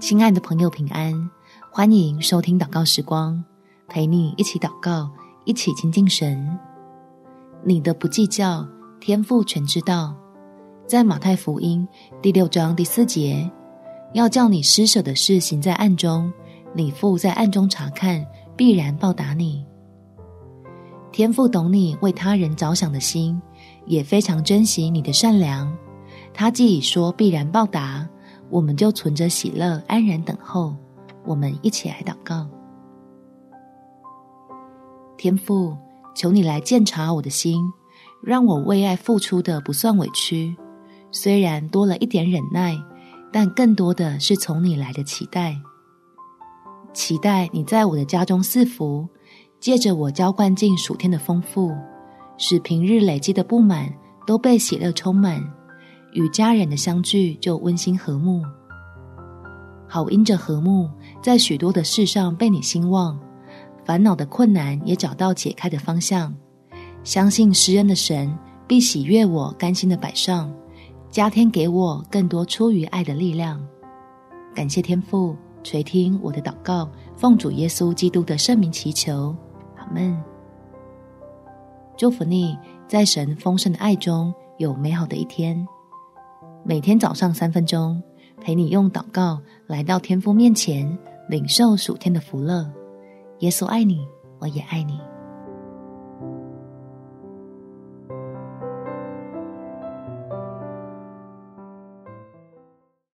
亲爱的朋友，平安！欢迎收听祷告时光，陪你一起祷告，一起亲近神。你的不计较，天父全知道。在马太福音第六章第四节，要叫你施舍的事行在暗中，你父在暗中查看，必然报答你。天父懂你为他人着想的心，也非常珍惜你的善良。他既已说必然报答，我们就存着喜乐安然等候。我们一起来祷告：天父，求你来鉴察我的心，让我为爱付出的不算委屈。虽然多了一点忍耐，但更多的是从你来的期待。期待你在我的家中赐福，借着我浇灌进暑天的丰富，使平日累积的不满都被喜乐充满，与家人的相聚就温馨和睦。好因着和睦，在许多的事上被你兴旺，烦恼的困难也找到解开的方向。相信施恩的神必喜悦我甘心的摆上。加添给我更多出于爱的力量，感谢天父垂听我的祷告，奉主耶稣基督的圣名祈求，阿门。祝福你在神丰盛的爱中有美好的一天。每天早上三分钟，陪你用祷告来到天父面前，领受属天的福乐。耶稣爱你，我也爱你。